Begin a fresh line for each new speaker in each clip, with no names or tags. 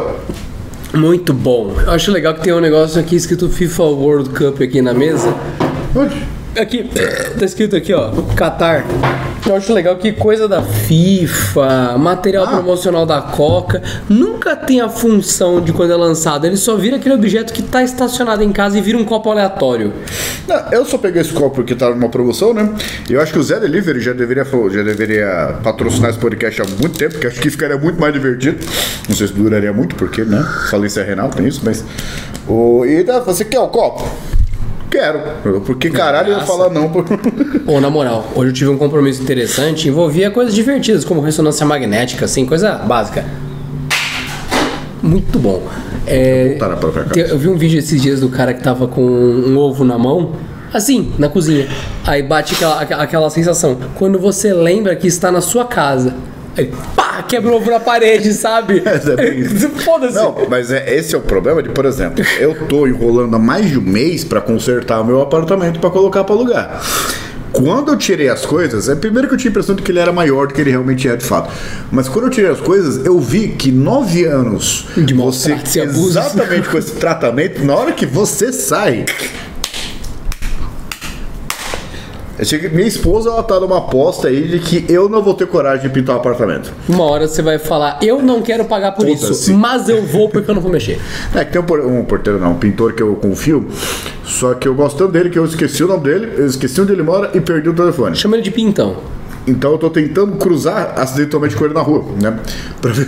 boa.
Muito bom. Eu acho legal que tem um negócio aqui escrito FIFA World Cup aqui na mesa.
Onde?
Aqui, tá escrito aqui, ó, Qatar. Eu acho legal que coisa da FIFA, material
Ah.
promocional da Coca, nunca tem a função de quando é lançado. Ele só vira aquele objeto que tá estacionado em casa e vira um copo aleatório.
Não, eu só peguei esse copo porque tava numa promoção, né? Eu acho que o Zé Delivery já deveria, já deveria patrocinar esse podcast há muito tempo, porque acho que ficaria muito mais divertido. Não sei se duraria muito, porque, né? Falência renal, tem isso, mas. O... E daí, você quer o copo? Quero. Por que caralho eu ia
Graça.
falar não? Por...
Ou na moral, hoje eu tive um compromisso interessante, envolvia coisas divertidas, como ressonância magnética, assim, coisa básica. Muito bom. É, te- eu vi um vídeo esses dias do cara que tava com um ovo na mão, assim, na cozinha. Aí bate aquela- aquela sensação. Quando você lembra que está na sua casa. Aí, pá, ovo na parede, sabe?
É bem isso.
Foda-se.
Não, mas é, esse é o problema de, por exemplo, eu tô enrolando há mais de um mês pra consertar o meu apartamento pra colocar pra alugar. Quando eu tirei as coisas, é primeiro que eu tinha a impressão de que ele era maior do que ele realmente é de fato. Mas quando eu tirei as coisas, eu vi que nove anos
De
você
abusos.
exatamente com esse tratamento, na hora que você sai. Cheguei- minha esposa ela tá numa aposta aí de que eu não vou ter coragem de pintar o apartamento.
Uma hora você vai falar, eu não quero pagar por
Foda-se.
isso, mas eu vou porque eu não vou mexer.
É que tem um, um porteiro, não, um pintor que eu confio, só que eu gosto tanto dele que eu esqueci o nome dele, eu esqueci onde ele mora e perdi o telefone.
Chama ele de pintão.
Então eu tô tentando cruzar acidentalmente com ele na rua, né? Pra ver,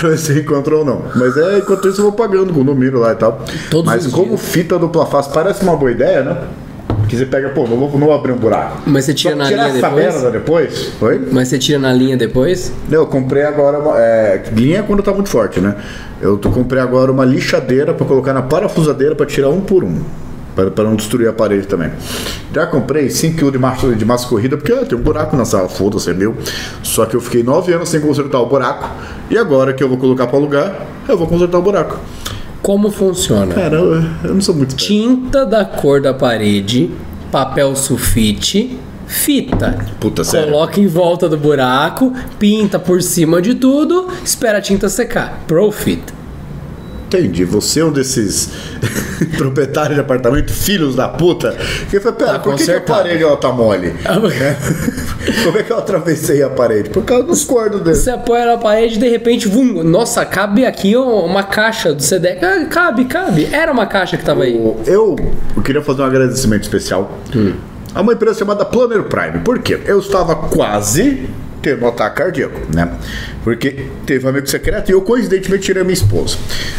pra ver se encontrou ou não. Mas é, enquanto isso eu vou pagando com o número lá e tal.
Todos
Mas como
dias.
fita dupla face parece uma boa ideia, né? Que você pega, pô, não vou, não vou abrir um buraco.
Mas você tira
Só
na linha
essa
depois?
merda depois? Oi?
Mas você tira na linha depois?
Não, eu comprei agora uma. É, linha quando tá muito forte, né? Eu tô, comprei agora uma lixadeira pra colocar na parafusadeira pra tirar um por um. Pra, pra não destruir a parede também. Já comprei 5 kg de massa, de massa corrida, porque ah, tem um buraco na sala, foda-se, é meu. Só que eu fiquei 9 anos sem consertar o buraco. E agora que eu vou colocar pra alugar, eu vou consertar o buraco.
Como funciona?
Cara, eu, eu não sou muito.
Tinta da cor da parede, papel sulfite, fita.
Puta, sério.
Coloca em volta do buraco, pinta por cima de tudo, espera a tinta secar. Profit.
Entendi. Você é um desses proprietários de apartamento, filhos da puta, que foi, pera,
Tá
por que, que a parede ela tá mole? Como é que eu atravessei a parede? Por causa dos cordos dele.
Você apoia na parede e de repente, vum, nossa, cabe aqui uma caixa do CD. Ah, cabe, cabe. Era uma caixa que tava aí.
Eu, eu queria fazer um agradecimento especial a uma empresa chamada Planner Prime. Por quê? Eu estava quase tendo um ataque cardíaco, né? Porque teve um amigo secreto e eu coincidentemente tirei a minha esposa.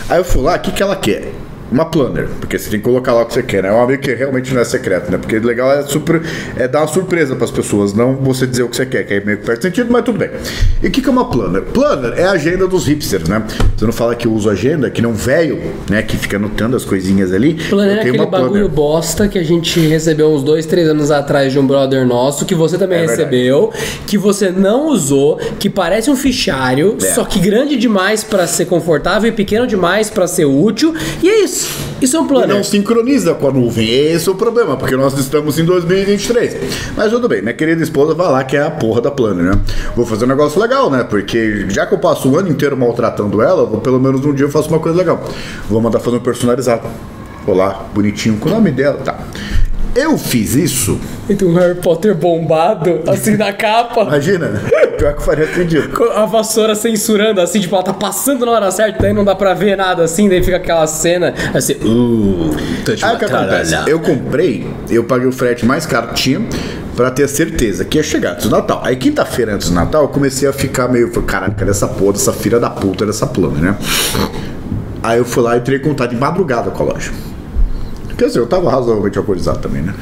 Aí eu fui lá, o que, que ela quer? Uma planner, porque você tem que colocar lá o que você quer, né? É um amigo que realmente não é secreto, né? Porque o legal é, super, é dar uma surpresa para as pessoas, não você dizer o que você quer, que aí meio que perde sentido, mas tudo bem. E o que, que é uma planner? Planner é a agenda dos hipsters, né? Você não fala que eu uso agenda, que não velho, né? Que fica anotando as coisinhas ali.
Planner é aquele
uma planner.
bagulho bosta que a gente recebeu uns dois, três anos atrás de um brother nosso, que você também
É
recebeu, que você não usou, que parece um fichário,
É.
só que grande demais pra ser confortável e pequeno demais pra ser útil. E é isso. Isso é um planner.
não sincroniza com a nuvem. Esse é o problema, porque nós estamos em 2023. Mas tudo bem, minha querida esposa vai lá que é a porra da planner, né? Vou fazer um negócio legal, né? Porque já que eu passo o ano inteiro maltratando ela, vou, pelo menos um dia eu faço uma coisa legal. Vou mandar fazer um personalizado. Vou lá, bonitinho, com o nome dela, tá. Eu fiz isso,
E tem um Harry Potter bombado, assim na capa.
imagina, pior que faria
com A vassoura censurando, assim, tipo, ela tá passando na hora certa, daí não dá pra ver nada assim, daí fica aquela cena, assim, uh, touch
Aí
my
o que acontece? Eu comprei, eu paguei o frete mais caro que tinha pra ter certeza que ia chegar antes do Natal. Aí quinta-feira antes do Natal eu comecei a ficar meio, falei, caralho, cadê essa porra dessa filha da puta dessa plana, né? Aí eu fui lá e entrei em contato de madrugada com a loja. Quer dizer, eu tava razoavelmente alcoolizado também, né?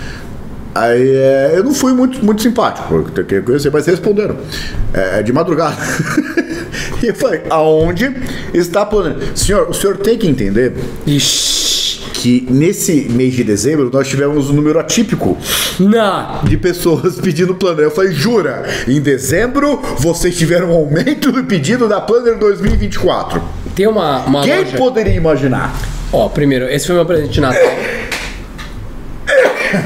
Aí é, eu não fui muito, muito simpático, porque eu queria conhecer, mas responderam. É, de madrugada. e eu falei, aonde está plana? Senhor, o senhor tem que entender que nesse mês de dezembro nós tivemos um número atípico
não,
de pessoas pedindo planner. Eu falei, jura? Em dezembro vocês tiveram um aumento do pedido da Planner 2024.
tem uma, uma
Quem
loja...
poderia imaginar?
Ó, primeiro, esse foi meu presente de Natal.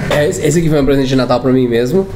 É, esse aqui foi meu presente de Natal pra mim mesmo.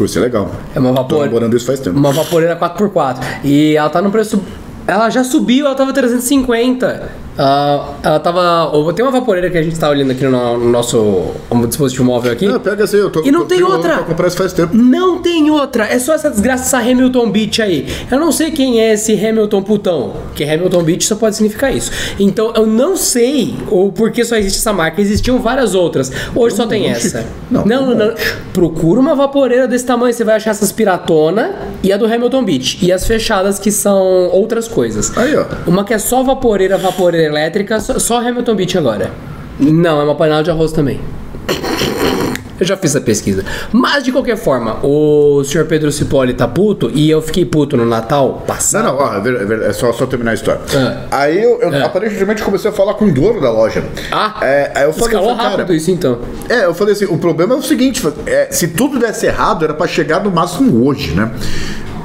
Isso é legal.
É uma
Tô
vapor...
namorando isso faz tempo.
Uma vaporeira 4x4. E ela tá num preço Ela já subiu, ela tava 350. Ah, ela tava. Tem uma vaporeira que a gente tá olhando aqui no, no nosso dispositivo móvel aqui.
Não, pega assim, eu tô
E não
tô
tem outra.
Pra comprar isso faz tempo.
Não tem outra, é só essa desgraça, essa Hamilton Beach aí. Eu não sei quem é esse Hamilton putão, porque Hamilton Beach só pode significar isso. Então eu não sei o porquê só existe essa marca. Existiam várias outras. Hoje só tem
monte.
essa.
Não,
não,
um
não,
monte.
Procura uma vaporeira desse tamanho, você vai achar essas piratona e a do Hamilton Beach. E as fechadas que são outras coisas.
Aí, ó.
Uma que é só vaporeira, vaporeira elétrica, só, só Hamilton Beach agora. Não, é uma panela de arroz também. Eu já fiz essa pesquisa. Mas de qualquer forma, o senhor Pedro Cipolle tá puto e eu fiquei puto no Natal passado.
Não, não, ó, é, é é só, só terminar a história.
Ah.
Aí eu, eu
Ah.
aparentemente comecei a falar com o dono da loja.
Ah,
É, aí eu falei,
escalou
falei,
rápido isso então.
É, eu falei assim, o problema é o seguinte, é, se tudo desse errado, era pra chegar no máximo hoje, né?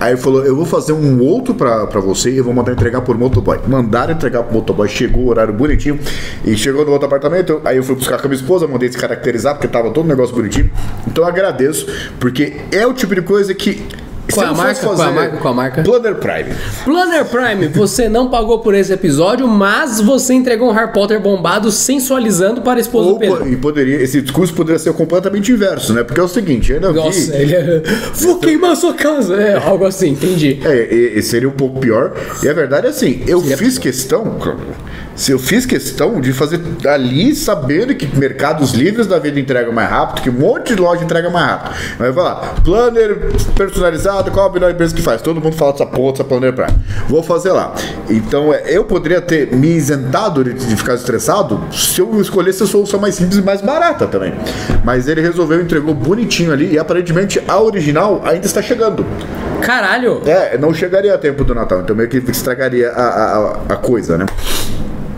Aí ele falou, eu vou fazer um outro pra, pra você e vou mandar entregar por motoboy. Mandaram entregar pro motoboy, chegou o horário bonitinho e chegou no outro apartamento. Aí eu fui buscar com a minha esposa, mandei descaracterizar, porque tava todo o negócio bonitinho. Então eu agradeço, porque é o tipo de coisa que.
Qual a marca? Qual a marca? Qual a marca?
Planner Prime.
Planner Prime, você não pagou por esse episódio, mas você entregou um Harry Potter bombado sensualizando para a esposa
Ou
do Pedro.
e poderia, esse discurso poderia ser completamente inverso, né? Porque é o seguinte, eu ainda vi.
Nossa, ele é. Vou queimar sua casa. É, algo assim, entendi.
É, seria um pouco pior. E a verdade é assim, eu fiz questão, se eu fiz questão de fazer ali sabendo que mercados livres da vida entregam mais rápido, que um monte de loja entrega mais rápido. Vai falar, planner personalizado, qual a melhor empresa que faz? Todo mundo fala dessa porra, dessa planner Prime. Vou fazer lá. Então, é, eu poderia ter me isentado de, de ficar estressado se eu escolhesse a solução mais simples e mais barata também. Mas ele resolveu, entregou bonitinho ali e aparentemente a original ainda está chegando.
Caralho.
É, não chegaria a tempo do Natal, então meio que estragaria a, a- a coisa, né?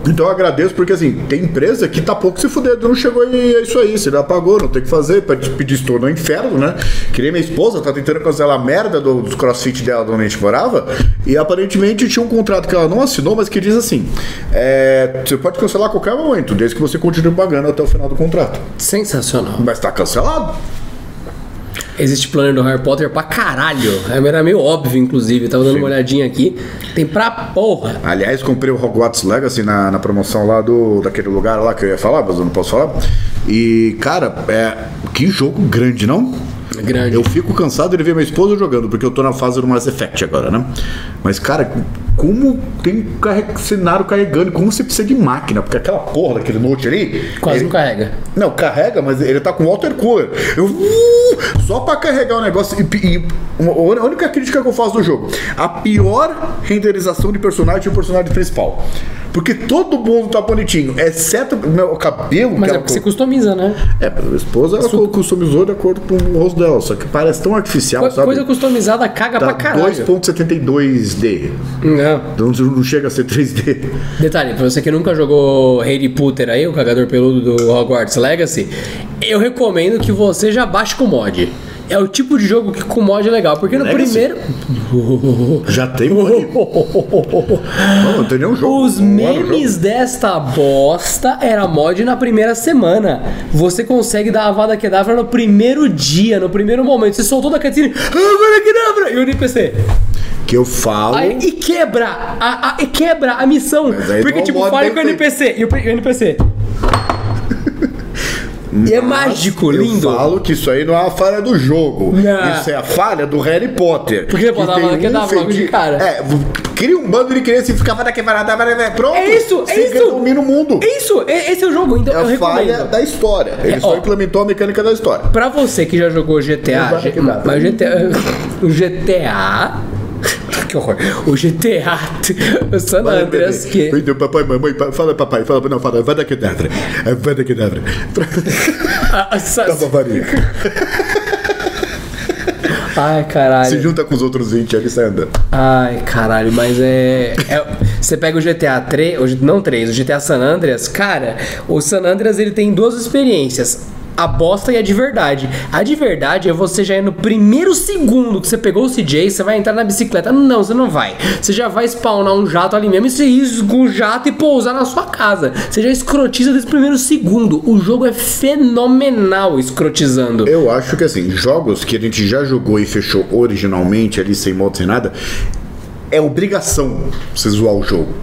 Então eu agradeço porque assim, tem empresa que tá pouco se fudendo, não chegou e é isso aí, você já pagou, não tem o que fazer, pede pedir estou no inferno, né? Que nem minha esposa tá tentando cancelar a merda do, dos crossfit dela de onde a gente morava, e aparentemente tinha um contrato que ela não assinou, mas que diz assim: é, você pode cancelar a qualquer momento, desde que você continue pagando até o final do contrato.
Sensacional.
Mas tá cancelado.
Existe planner do Harry Potter pra caralho. Era meio óbvio, inclusive. Tava dando uma olhadinha aqui. Tem pra porra.
Aliás, comprei o Hogwarts Legacy na, na promoção lá do daquele lugar lá que eu ia falar, mas eu não posso falar. E, cara, é, que jogo grande, não?
Grande.
Eu fico cansado de ver minha esposa jogando, porque eu tô na fase do Mass Effect agora, né? Mas, cara, como tem carre- cenário carregando, como você precisa de máquina, porque aquela porra daquele note ali.
Quase
ele-
não carrega.
não, carrega, mas ele tá com water cooler. Eu, uh, só pra carregar o negócio. E, e uma- a única crítica que eu faço do jogo: a pior renderização de personagem é o personagem principal. Porque todo mundo tá bonitinho, exceto o meu cabelo.
Mas é
ela
porque você customiza, né?
É, a minha esposa ela co- customizou de acordo com o rosto dela, só que parece tão artificial,
Co-
sabe?
Coisa customizada caga
Tá
pra caralho.
2.72D.
Não.
Então não chega a ser 3D.
Detalhe, pra você que nunca jogou Harry Potter aí, o cagador peludo do Hogwarts Legacy, eu recomendo que você já baixe com mod. É o tipo de jogo que com mod é legal, porque no
Legacy?
primeiro.
Já tem um. Não, não tem nenhum jogo.
Os memes desta bosta era mod na primeira semana. Você consegue dar a Avada Kedavra no primeiro dia, no primeiro momento. Você soltou da cutscene, Avada Kedavra! E o NPC.
Que eu falo.
Aí, e quebra a, a- e quebra a missão. Porque,
é
tipo,
mod
fale com o NPC. E o, o NPC. E é mágico,
eu
lindo.
falo que isso aí não é uma falha do jogo.
Não.
Isso é a falha do Harry Potter.
Porque uma que dá logo de cara.
É, cria um bando de crianças e ficava daquele pronto.
É isso, é isso.
domina o mundo.
É isso, é- esse é o jogo. Então
É
eu
a falha da história. Ele
É,
só
ó.
implementou a mecânica da história.
Pra você que já jogou GTA,
que dá.
mas GTA, o GTA, que horror, o GTA, o San Andreas que,
Então, papai, mamãe, fala papai, fala, não, fala, vai daqui dentro. É, vai daqui dentro.
a- a- sa-
Tá bavaria.
ai
Se
caralho,
junta com os outros 20 ali, sai andando.
ai caralho, mas é, é- você pega o GTA 3, o G- não 3, o GTA San Andreas, cara, o San Andreas ele tem duas experiências. A bosta e a de verdade. A de verdade é você já ir no primeiro segundo que você pegou o CJ, você vai entrar na bicicleta. Não, você não vai. Você já vai spawnar um jato ali mesmo e isga o jato e pousar na sua casa. Você já escrotiza desse primeiro segundo. O jogo é fenomenal escrotizando.
Eu acho que assim, jogos que a gente já jogou e fechou originalmente ali sem modo sem nada. É obrigação você zoar o jogo.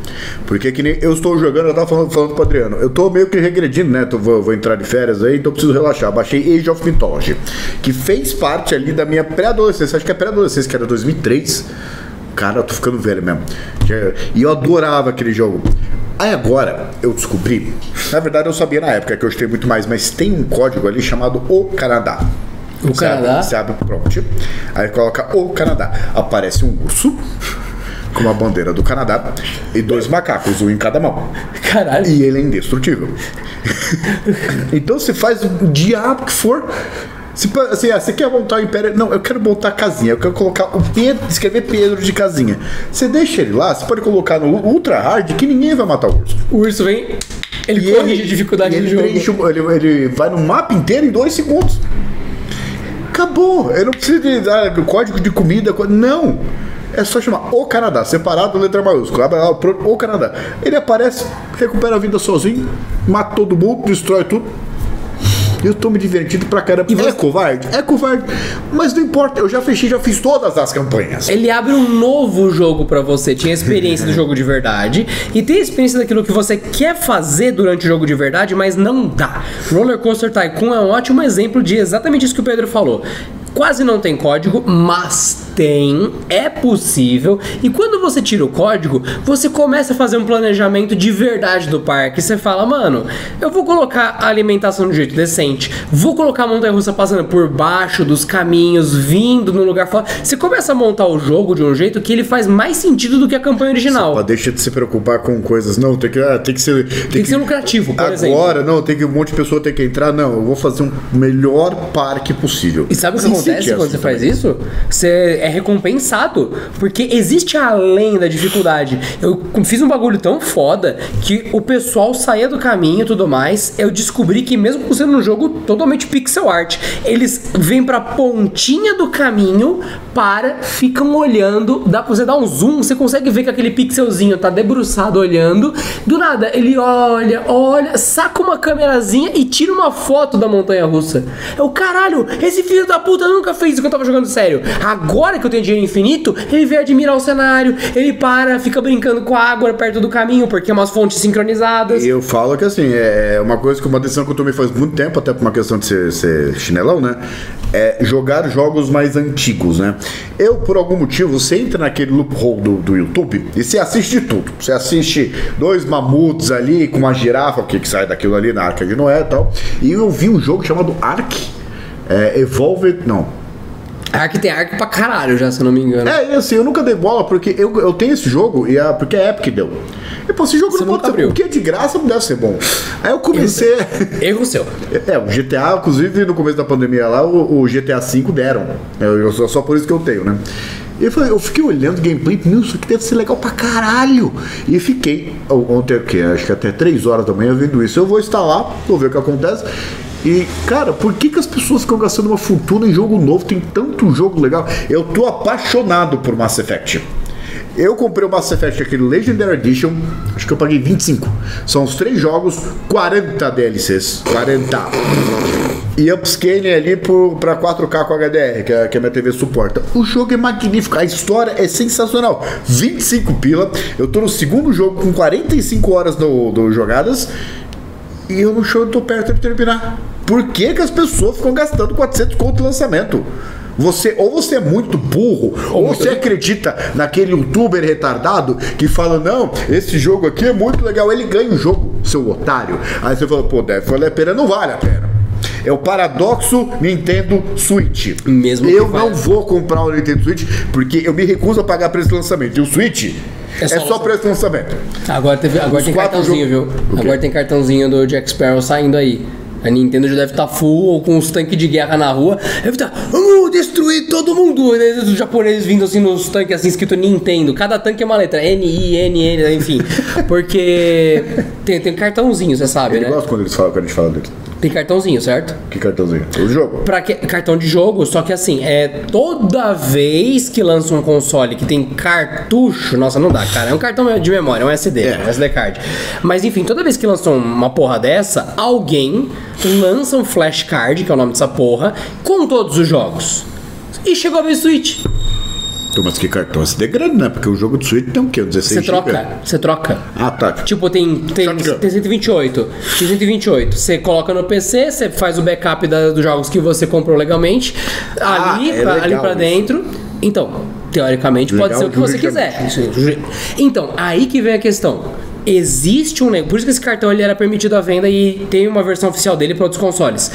Porque que nem eu estou jogando, eu tava falando, falando pro Adriano, eu tô meio que regredindo, né? Tô, vou, vou entrar de férias aí, então preciso relaxar. Baixei Age of Mythology, que fez parte ali da minha pré-adolescência, acho que é pré-adolescência, que era 2003. Cara, eu tô ficando velho mesmo. E eu adorava aquele jogo. Aí agora eu descobri, na verdade eu sabia na época que eu gostei muito mais, mas tem um código ali chamado O Canadá.
O
Você
Canadá?
Abre, você abre o prompt, aí coloca O Canadá. Aparece um urso com uma bandeira do Canadá e dois macacos, um em cada mão.
Caralho.
E ele é indestrutível. então você faz o diabo que for. Se, assim, ah, você quer montar o império? Não, eu quero montar a casinha. Eu quero colocar o Pedro, escrever Pedro de casinha. Você deixa ele lá, você pode colocar no ultra hard que ninguém vai matar o urso.
O urso vem, ele
E
corrige a dificuldade
e
do
ele
jogo.
preenche ele, ele vai no mapa inteiro em dois segundos. Acabou. Eu não preciso de ah, código de comida. co- Não. É só chamar o Canadá, separado letra maiúscula. O Canadá. Ele aparece, recupera a vida sozinho, mata todo mundo, destrói tudo. Eu tô me divertindo pra caramba.
E você-
É covarde? É covarde. Mas não importa, eu já fechei, já fiz todas as campanhas.
Ele abre um novo jogo pra você. Tinha a experiência do jogo de verdade e tem a experiência daquilo que você quer fazer durante o jogo de verdade, mas não dá. Roller Coaster Tycoon é um ótimo exemplo de exatamente isso que o Pedro falou. Quase não tem código, mas tem, é possível. E quando você tira o código, você começa a fazer um planejamento de verdade do parque. Você fala, mano, eu vou colocar a alimentação de um jeito decente, vou colocar a montanha russa passando por baixo dos caminhos, vindo no lugar fora. Você começa a montar o jogo de um jeito que ele faz mais sentido do que a campanha original.
Ó, deixa de se preocupar com coisas. Não, tem que, ah, tem que ser.
Tem que ser lucrativo, por exemplo.
Agora, não, tem que um monte de pessoa ter que entrar. Não, eu vou fazer um melhor parque possível.
E sabe o que
Sim,
acontece
sim,
quando
assim
você faz
também.
isso? Você é recompensado. Porque existe além da dificuldade. Eu fiz um bagulho tão foda que o pessoal saía do caminho e tudo mais. Eu descobri que, mesmo sendo um jogo totalmente pixel art, eles vêm pra pontinha do caminho, para, ficam olhando. Dá pra você dar um zoom, você consegue ver que aquele pixelzinho tá debruçado olhando. Do nada, ele olha, olha, saca uma câmerazinha e tira uma foto da montanha russa. É o caralho, esse filho da puta nunca fez isso que eu tava jogando sério. Agora que eu tenho dinheiro infinito, ele vem admirar o cenário, ele para, fica brincando com a água perto do caminho, porque é umas fontes sincronizadas.
Eu falo que assim, é uma coisa que uma decisão que eu tomei faz muito tempo, até por uma questão de ser, ser chinelão, né? É jogar jogos mais antigos, né? Eu, por algum motivo, você entra naquele loophole do, do YouTube e você assiste tudo. Você assiste dois mamutes ali com uma girafa, que, que sai daquilo ali na Arca de Noé e tal. E eu vi um jogo chamado Ark. É, Evolved. Não,
Ark tem Ark pra caralho já, se eu não me engano.
É, e assim, eu nunca dei bola porque eu, eu tenho esse jogo e a, porque a Epic deu. E pô, esse jogo
Você
não pode ser porque é de graça não deve ser bom. Aí eu comecei.
Erro seu.
É, o GTA, inclusive no começo da pandemia lá, o, o GTA V deram. Eu, eu- só, por isso que eu tenho, né? E eu, falei, eu fiquei olhando o gameplay, meu, isso aqui deve ser legal pra caralho. E fiquei, ontem, o quê? acho que até 3 horas da manhã vendo isso. Eu vou instalar, vou ver o que acontece. E, cara, por que, que as pessoas ficam gastando uma fortuna em jogo novo? Tem tanto jogo legal. Eu tô apaixonado por Mass Effect. Eu comprei o Mass Effect, aquele Legendary Edition, acho que eu paguei 25. São os três jogos, 40 DLCs. 40. E upscaling ali por, pra 4K com HDR, que a, que a minha TV suporta. O jogo é magnífico, a história é sensacional. 25 pila. Eu tô no segundo jogo com 45 horas do, do jogadas. E eu no show tô perto de terminar. Por que, que as pessoas ficam gastando 400 conto de lançamento? Você, ou você é muito burro, ou você acredita naquele youtuber retardado que fala: Não, esse jogo aqui é muito legal, ele ganha o jogo, seu otário. Aí você fala: Pô, deve valer a pena, não vale a pena. É o paradoxo Nintendo Switch.
Mesmo
eu não vou comprar o Nintendo Switch porque eu me recuso a pagar preço de lançamento. E o Switch
É
é
só
só, preço de lançamento.
Agora, teve, agora
Os
tem cartãozinho, viu? Agora tem cartãozinho do Jack Sparrow saindo aí. A Nintendo já deve estar full ou com os tanques de guerra na rua. Deve estar, vamos destruir todo mundo. E daí Os japoneses vindo assim nos tanques assim escrito Nintendo. Cada tanque é uma letra. N, I, N, N, enfim. Porque tem, tem cartãozinho, você sabe,
Ele
né?
gosta quando eles falam, quando a gente fala dele.
Tem cartãozinho, certo?
Que cartãozinho? O jogo.
Pra que, cartão de jogo, só que assim, é toda vez que lança um console que tem cartucho, nossa, não dá, cara. É um cartão de memória, é um SD,
É.
um SD card. Mas enfim, toda vez que lança uma porra dessa, alguém lança um flashcard, que é o nome dessa porra, com todos os jogos. E chegou a vez Switch.
Mas que cartão SD grande, né? Porque o jogo do Switch tem o quê? 16
Você troca, você troca.
Ah, tá.
Tipo, tem, tem, tem 128. Tem 128. Você coloca no PC, você faz o backup da- dos jogos que você comprou legalmente.
Ah,
ali,
é
pra, ali pra
isso.
dentro. Então, teoricamente, pode
Legal,
ser o que você quiser. Então, aí que vem a questão. Existe um negócio. Por isso que esse cartão ele era permitido à venda e tem uma versão oficial dele para outros consoles.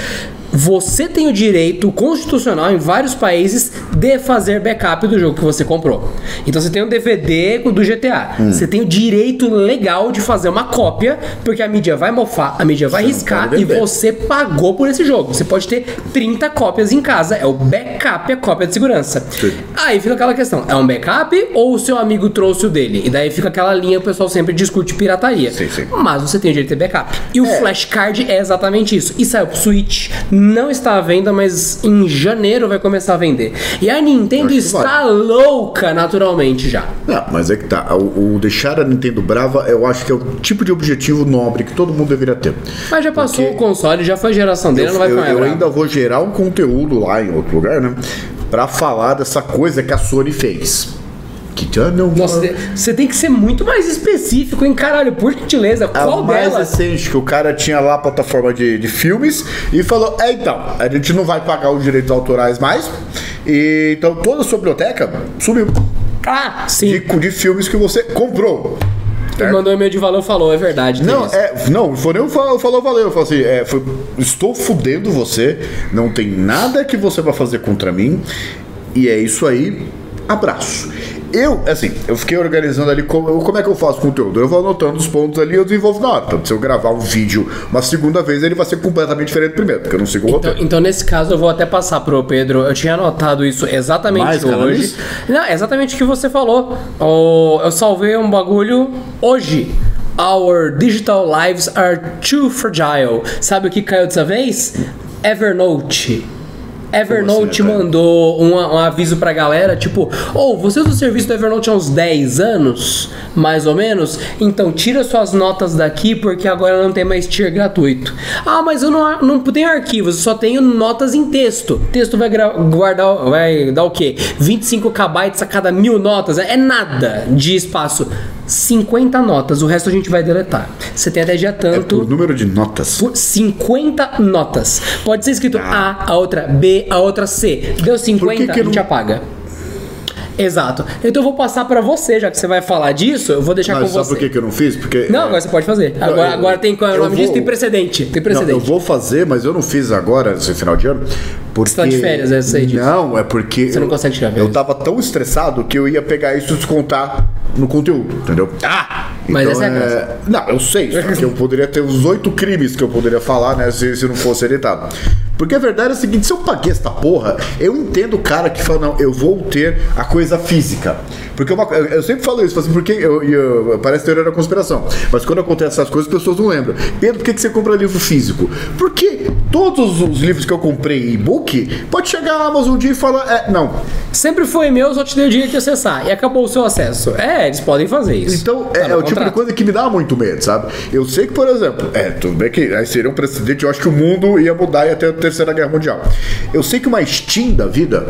Você tem o direito constitucional em vários países de fazer backup do jogo que você comprou. Então você tem um DVD do GTA.
Hum.
Você tem o direito legal de fazer uma cópia, porque a mídia vai mofar, a mídia vai
Você
riscar e você pagou por esse jogo. Você pode ter 30 cópias em casa. É o backup, a cópia de segurança.
Sim.
Aí fica aquela questão: é um backup ou o seu amigo trouxe o dele? E daí fica aquela linha, o pessoal sempre discute pirataria.
Sim, sim.
Mas você tem o direito de ter backup. E o
É.
flashcard é exatamente isso. E saiu pro Switch, não está à venda, mas em janeiro vai começar a vender. E a Nintendo
Acho que
está louca naturalmente já.
Não, mas é que tá. O, o deixar a Nintendo brava, eu acho que é o tipo de objetivo nobre que todo mundo deveria ter.
Mas já passou
Porque-
o console, já foi geração dele,
eu,
não vai
eu-
ficar
eu
bravo.
ainda vou gerar um conteúdo lá em outro lugar, né? Pra falar dessa coisa que a Sony fez. Que já não.
Nossa, você tem que ser muito mais específico, hein, caralho? Por gentileza,
a
qual
mais
delas?
recente que o cara tinha lá a plataforma de, de filmes e falou: É, então, a gente não vai pagar os direitos autorais mais. E, então toda a sua biblioteca sumiu
Ah, sim.
de, de filmes que você comprou.
Ele mandou e-mail de valor falou, é verdade.
Não, é, não, foi nem falou, falou valeu. Falou assim, é, foi, estou fudendo você, não tem nada que você vai fazer contra mim, e é isso aí, abraço. Eu, assim, eu fiquei organizando ali como, como é que eu faço conteúdo. Eu vou anotando os pontos ali e eu desenvolvo na hora. Então, se eu gravar um vídeo uma segunda vez, ele vai ser completamente diferente do primeiro, porque eu não sigo o
Então,
roteiro.
então, nesse caso, eu vou até passar pro Pedro. Eu tinha anotado isso exatamente
Mais
hoje. Não, é exatamente o que você falou. Eu salvei um bagulho hoje. Our digital lives are too fragile. Sabe o que caiu dessa vez? Evernote. Evernote
assim,
mandou um, um aviso pra galera, tipo, ou você usa o serviço do Evernote há uns 10 anos, mais ou menos, então tira suas notas daqui porque agora não tem mais tier gratuito. Ah, mas eu não, não tenho arquivos, eu só tenho notas em texto. Texto vai guardar, vai dar o quê? 25 KB a cada mil notas, é nada de espaço. 50 notas, o resto a gente vai deletar. Você tem até dia
É
tanto.
por número de notas.
Por 50 notas. Pode ser escrito A, a outra B, a outra C. Deu 50,
Por que que
a gente
não-
apaga. Exato. Então eu vou passar pra você, já que você vai falar disso, eu vou deixar
Mas
com
sabe
você.
por que, eu não fiz? Porque.
Não,
é,
agora você pode fazer. Agora,
eu-
agora tem qual é o
eu
nome disso?
vou-
Tem precedente. Tem
Não,
precedente.
eu vou fazer, mas eu não fiz agora, esse final de ano. Porque...
tá de férias, eu sei disso.
Não, é porque.
Você não
eu-
consegue tirar
Eu tava tão estressado que eu ia pegar isso e descontar no conteúdo, entendeu?
Ah! Mas
Então,
essa é a graça.
Não, eu sei, só que eu poderia ter os oito crimes que eu poderia falar, né, se, se não fosse editado. Porque a verdade é a seguinte, se eu paguei essa porra, eu entendo o cara que fala, não, eu vou ter a coisa física. Porque uma, eu, eu sempre falo isso, assim, porque eu, eu- parece teoria da conspiração. Mas quando acontece essas coisas, as pessoas não lembram. Pedro, por que, que você compra livro físico? Porque todos os livros que eu comprei em e-book, pode chegar na Amazon um dia e falar, é, não,
Sempre foi meu, só te dei o dia de acessar. E acabou o seu acesso. É, eles podem fazer isso.
Então,
Tá
é,
no
é o tipo de
contrato.
coisa que me dá muito medo, sabe? Eu sei que, por exemplo, é, tudo bem que aí seria um precedente, eu acho que o mundo ia mudar e ter a Terceira Guerra Mundial. Eu sei que uma Steam da vida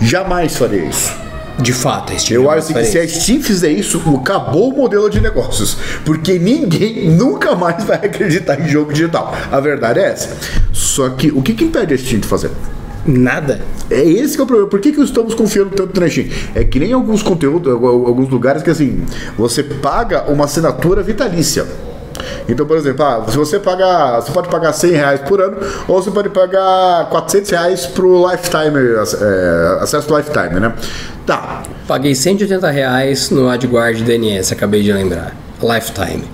jamais faria isso.
De fato, esse tipo
Eu acho que se a Steam fizer isso, acabou o modelo de negócios. Porque ninguém nunca mais vai acreditar em jogo digital. A verdade é essa. Só que o que, que impede a Steam de fazer?
Nada.
É esse que é o problema. Por que, que estamos confiando tanto na Steam? É que nem alguns conteúdos, alguns lugares que assim, você paga uma assinatura vitalícia. Então, por exemplo, ah, se você pagar, você pode pagar 100 reais por ano, ou você pode pagar 400 reais pro lifetime, é, acesso lifetime, né? Tá.
Paguei 180 reais no AdGuard DNS, acabei de lembrar. Lifetime.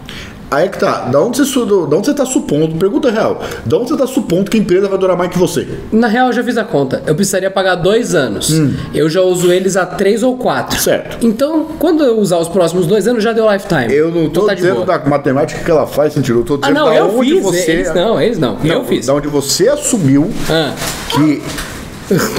Aí é que tá. Da onde, você, da onde você tá supondo? Pergunta real. Da onde você tá supondo que a empresa vai durar mais que você?
Na real, eu já fiz a conta. Eu precisaria pagar dois anos. Eu já uso eles há três ou quatro.
Hum. Certo.
Então, quando eu usar os próximos dois anos, já deu lifetime.
Eu não tô
Então tá
dizendo da matemática que ela faz sentido. Eu tô
Ah,
dizendo
não,
da
eu
onde
fiz.
você.
Eles não, eles não. eu fiz.
Da onde você assumiu
Ah.
que.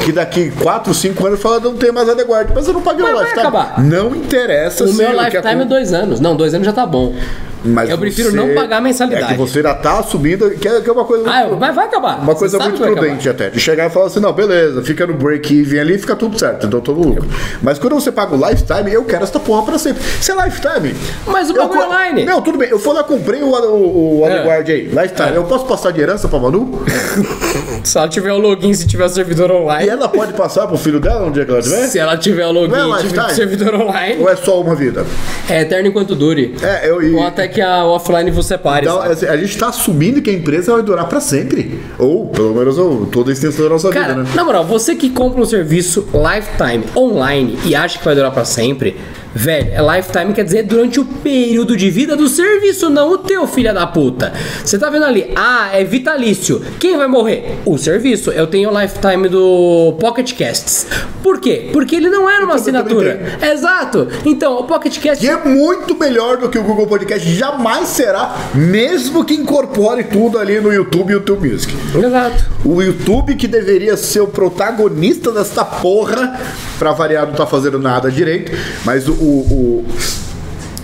Que daqui 4, 5 anos fala não tem mais ADGuard, mas eu não paguei
Mas
o
vai
lifetime.
acabar.
Não interessa
O meu lifetime é
acon-
dois anos. Não, dois anos já tá bom.
Mas
Eu prefiro
você-
não pagar a mensalidade.
É que você já tá assumindo, que é, que é uma coisa
Ah, eu- mas vai acabar.
Uma coisa muito prudente até. De chegar e falar assim, não, beleza, fica no break-even ali, fica tudo certo, então todo lucro. Mas quando você paga o lifetime, eu quero essa porra pra sempre. Se é lifetime.
Mas o bagulho é
co-
online.
Não, tudo bem. Eu fui lá, comprei o, o, o
É.
Guard aí, lifetime.
É.
Eu posso passar de herança pra Manu?
Se ela tiver o login, se tiver o servidor
E
online.
ela pode passar pro filho dela no dia que ela tiver?
Se ela tiver o login
Não é
e tiver o servidor online.
Ou é só uma vida?
É eterno enquanto dure.
É, eu e.
Ou até que a offline você pare.
Então,
sabe?
assim, a gente tá assumindo que a empresa vai durar pra sempre. Ou, pelo menos, ou, toda a extensão da nossa
Cara,
vida, né?
na moral, você que compra um serviço lifetime online e acha que vai durar pra sempre, velho, é lifetime quer dizer durante o período de vida do serviço, não o teu, filha da puta. Você tá vendo ali, ah, é vitalício. Quem vai morrer? O serviço. Eu tenho o lifetime do Pocket Casts. Por quê? Porque ele não era uma assinatura. Exato. Então, o Pocket Cast
Que é muito melhor do que o Google Podcast jamais será, mesmo que incorpore tudo ali no YouTube e YouTube Music.
Exato.
O YouTube que deveria ser o protagonista dessa porra, pra variar não tá fazendo nada direito, mas o o, o,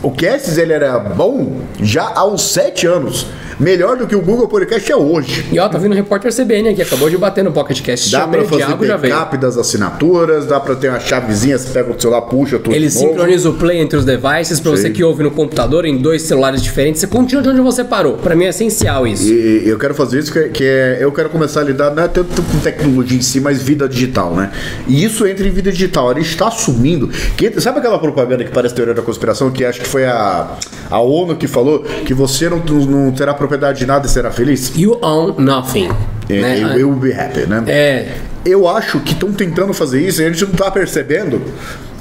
o Casts ele era bom já há uns 7 anos, melhor do que o Google Podcast é hoje.
E ó, tá vindo o repórter CBN aqui, acabou de bater no Pocket Cast.
Dá
Chamei
pra fazer
veio.
backup das assinaturas, dá pra ter uma chavezinha, você pega o celular, puxa tudo
Ele sincroniza o play entre os devices pra você que ouve no computador em dois celulares diferentes. Você continua de onde você parou. Pra mim é essencial isso.
E eu quero fazer isso, que, que é. Eu quero começar a lidar não é tanto com tecnologia em si, mas vida digital, né? E isso entra em vida digital. A gente está assumindo. Que, sabe aquela propaganda que parece teoria da conspiração, que acho que foi a, a ONU que falou que você não, não terá propriedade de nada e será feliz?
You own nothing.
É,
né?
eu, eu will be happy, né?
É.
Eu acho que estão tentando fazer isso e a gente não tá percebendo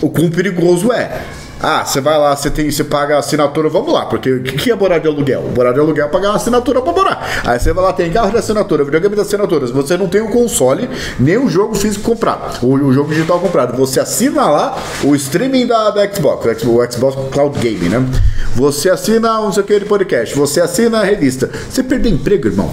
o quão perigoso é. Ah, você vai lá, você tem, você paga a assinatura, vamos lá, porque o que, que é morar de aluguel? Morar de aluguel é pagar uma assinatura pra morar. Aí você vai lá, tem carro de assinatura, videogame de assinaturas, você não tem o console, nem o jogo físico comprado, o, o jogo digital comprado. Você assina lá o streaming da, da Xbox, o Xbox, Cloud Game, né? Você assina um não sei o que de podcast, você assina a revista. Você perdeu emprego, irmão.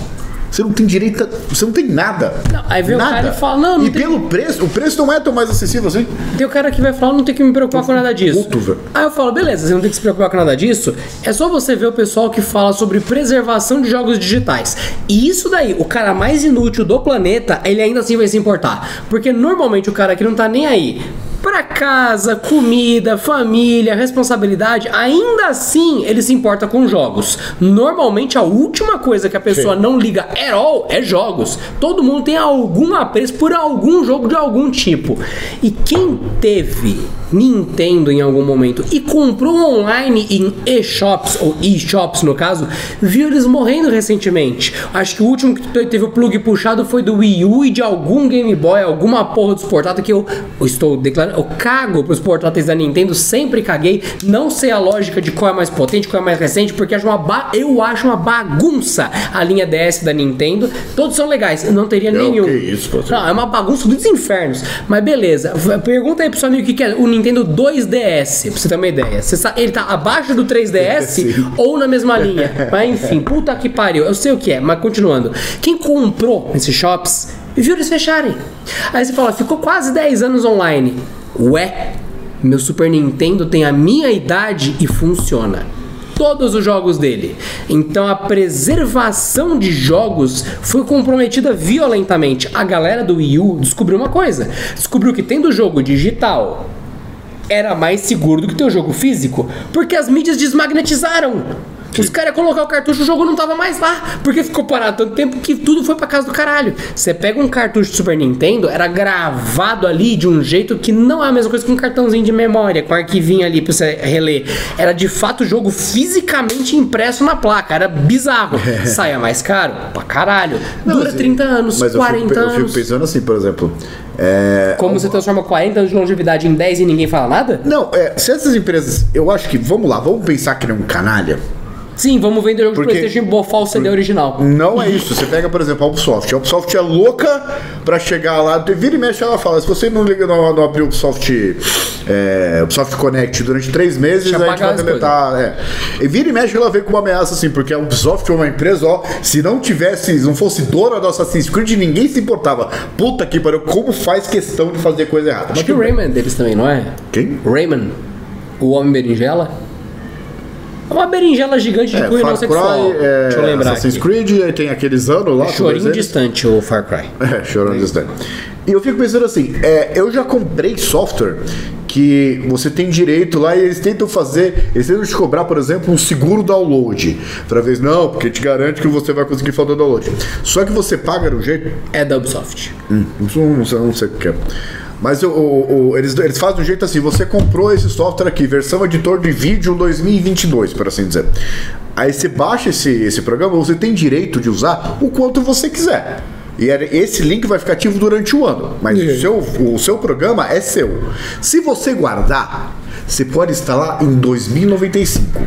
Você não tem direito, a, você não tem nada.
Não, aí vem o
nada.
cara e fala, não, não
E
tem-
pelo preço, o preço não é tão mais acessível assim.
Tem o cara que vai falar, não tem que me preocupar com nada disso.
puto, velho.
Aí eu falo, beleza, você não tem que se preocupar com nada disso. É só você ver o pessoal que fala sobre preservação de jogos digitais. E isso daí, o cara mais inútil do planeta, ele ainda assim vai se importar. Porque normalmente o cara que não tá nem aí pra casa, comida, família, responsabilidade, ainda assim ele se importa com jogos. Normalmente a última coisa que a pessoa não liga at all é jogos. Todo mundo tem algum apreço por algum jogo de algum tipo. E quem teve Nintendo em algum momento e comprou online em e-shops, ou e-shops no caso, viu eles morrendo recentemente. Acho que o último que te- teve o plug puxado foi do Wii U e de algum Game Boy, alguma porra dos portáteis que eu estou declarando, eu cago pros portáteis da Nintendo, sempre caguei. Não sei a lógica de qual é mais potente, qual é mais recente, porque acho uma ba- eu acho uma bagunça a linha DS da Nintendo. Todos são legais, eu não teria nenhum.
que isso, pô.
Não, é uma bagunça dos infernos. Mas beleza, pergunta aí pro seu amigo o que, que é o Nintendo 2DS, pra você ter uma ideia. Você ele tá abaixo do 3DS
Sim.
ou na mesma linha. Mas enfim, puta que pariu. Eu sei o que é, mas continuando. Quem comprou esses shops viu eles fecharem. Aí você fala, ficou quase 10 anos online. Ué, meu Super Nintendo tem a minha idade e funciona todos os jogos dele. Então a preservação de jogos foi comprometida violentamente. A galera do Wii U descobriu uma coisa: descobriu que tendo jogo digital era mais seguro do que ter o jogo físico, porque as mídias desmagnetizaram. Os caras colocar o cartucho, o jogo não tava mais lá, porque ficou parado tanto tempo que tudo foi pra casa do caralho. Você pega um cartucho de Super Nintendo, era gravado ali de um jeito que não é a mesma coisa que um cartãozinho de memória, com arquivinho ali pra você reler. Era de fato o jogo fisicamente impresso na placa, era bizarro. Saia mais caro? Pra caralho.
Não,
Dura
mas-
30 anos,
mas
40
eu fico,
anos.
Eu fico pensando assim, por exemplo. É,
Como você transforma 40 anos de longevidade em 10 e ninguém fala nada?
não, é, se essas empresas. Eu acho que. Vamos lá, vamos pensar que nem um canalha.
Sim, vamos vender o jogo
Porque-
de Playstation e bofar o CD original.
Não é isso. Você pega, por exemplo, a Ubisoft. A Ubisoft é louca pra chegar lá. Vira e mexe, ela fala: se você não liga no, no abrir o Ubisoft, é, Ubisoft Connect durante três meses,
Deixa
a gente vai deletar. É. E vira e mexe, ela vem com uma ameaça assim, porque a Ubisoft é uma empresa, ó. Se não tivesse, não fosse dona do Assassin's Creed, ninguém se importava. Puta que pariu, como faz questão de fazer coisa errada. Mas
Acho que o. Rayman deles também, não é?
Quem?
Rayman, o Homem Berinjela. É uma berinjela gigante de
É,
cunho sexual.
É,
Deixa eu lembrar
Assassin's
aqui.
Creed, aí tem aqueles anos lá.
Chorinho distante, o Far Cry.
É, chorando distante. E eu fico pensando assim, é, eu já comprei software que você tem direito lá e eles tentam fazer, eles tentam te cobrar, por exemplo, um seguro download. Pra vez, não, porque te garante que você vai conseguir fazer o download. Só que você paga do jeito.
É da Ubisoft.
Hum, não sei, não sei o que é. Mas o, o- o- eles, eles fazem do jeito assim: você comprou esse software aqui, versão editor de vídeo 2022, por assim dizer. Aí você baixa esse, esse programa, você tem direito de usar o quanto você quiser. E era- esse link vai ficar ativo durante o ano. Mas o seu, o seu programa é seu. Se você guardar, você pode instalar em 2095.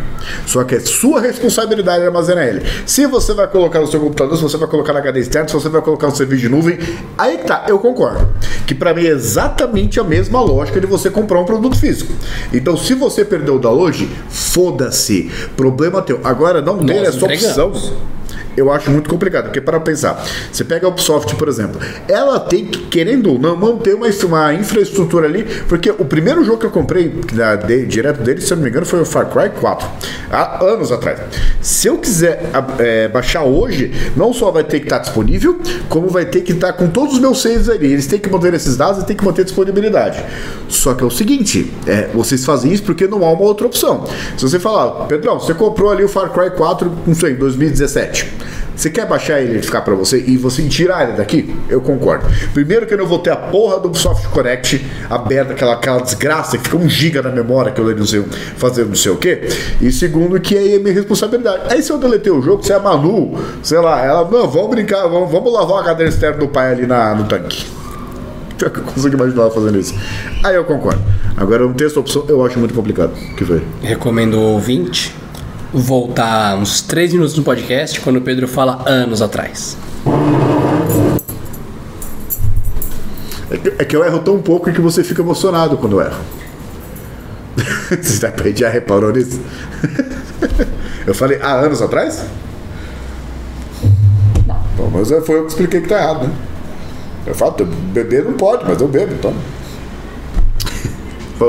Só que é sua responsabilidade armazenar ele. Se você vai colocar no seu computador, se você vai colocar na HD externa, se você vai colocar no serviço de nuvem, aí tá, eu concordo. Que pra mim é exatamente a mesma lógica de você comprar um produto físico. Então, se você perdeu o download, foda-se. Problema teu. Agora, não ter
Nós
essa opção. Eu acho muito complicado, porque para pensar, você pega a Ubisoft, por exemplo, ela tem que, querendo ou não, manter uma, uma infraestrutura ali, porque o primeiro jogo que eu comprei da, de- direto dele, se eu não me engano, foi o Far Cry 4, há anos atrás. Se eu quiser é, baixar hoje, não só vai ter que estar disponível, como vai ter que estar com todos os meus saves ali. Eles têm que manter esses dados e têm que manter disponibilidade. Só que é o seguinte, é, vocês fazem isso porque não há uma outra opção. Se você falar, Pedrão, você comprou ali o Far Cry 4, não sei, em 2017. Você quer baixar ele e ficar pra você e você tirar ele daqui? Eu concordo. Primeiro que eu não vou ter a porra do Soft Connect aberta, aquela, aquela desgraça que fica um giga na memória que eu não sei fazer não sei o quê. E segundo que aí é minha responsabilidade. Aí se eu deletei o jogo, se é a Manu, sei lá, ela, não, vamos brincar, vamos, vamos lavar a cadeira externa do pai ali na, no tanque. Eu consigo imaginar ela fazendo isso. Aí eu concordo. Agora ter essa opção, eu acho muito complicado. Que foi?
Recomendo o ouvinte voltar uns 3 minutos no podcast quando o Pedro fala anos atrás.
É que, é que eu erro tão pouco que você fica emocionado quando eu erro. Você já, reparou nisso? Eu falei há anos atrás? Bom, mas foi eu que expliquei que tá errado, né? Eu falo, beber não pode, mas eu bebo, então.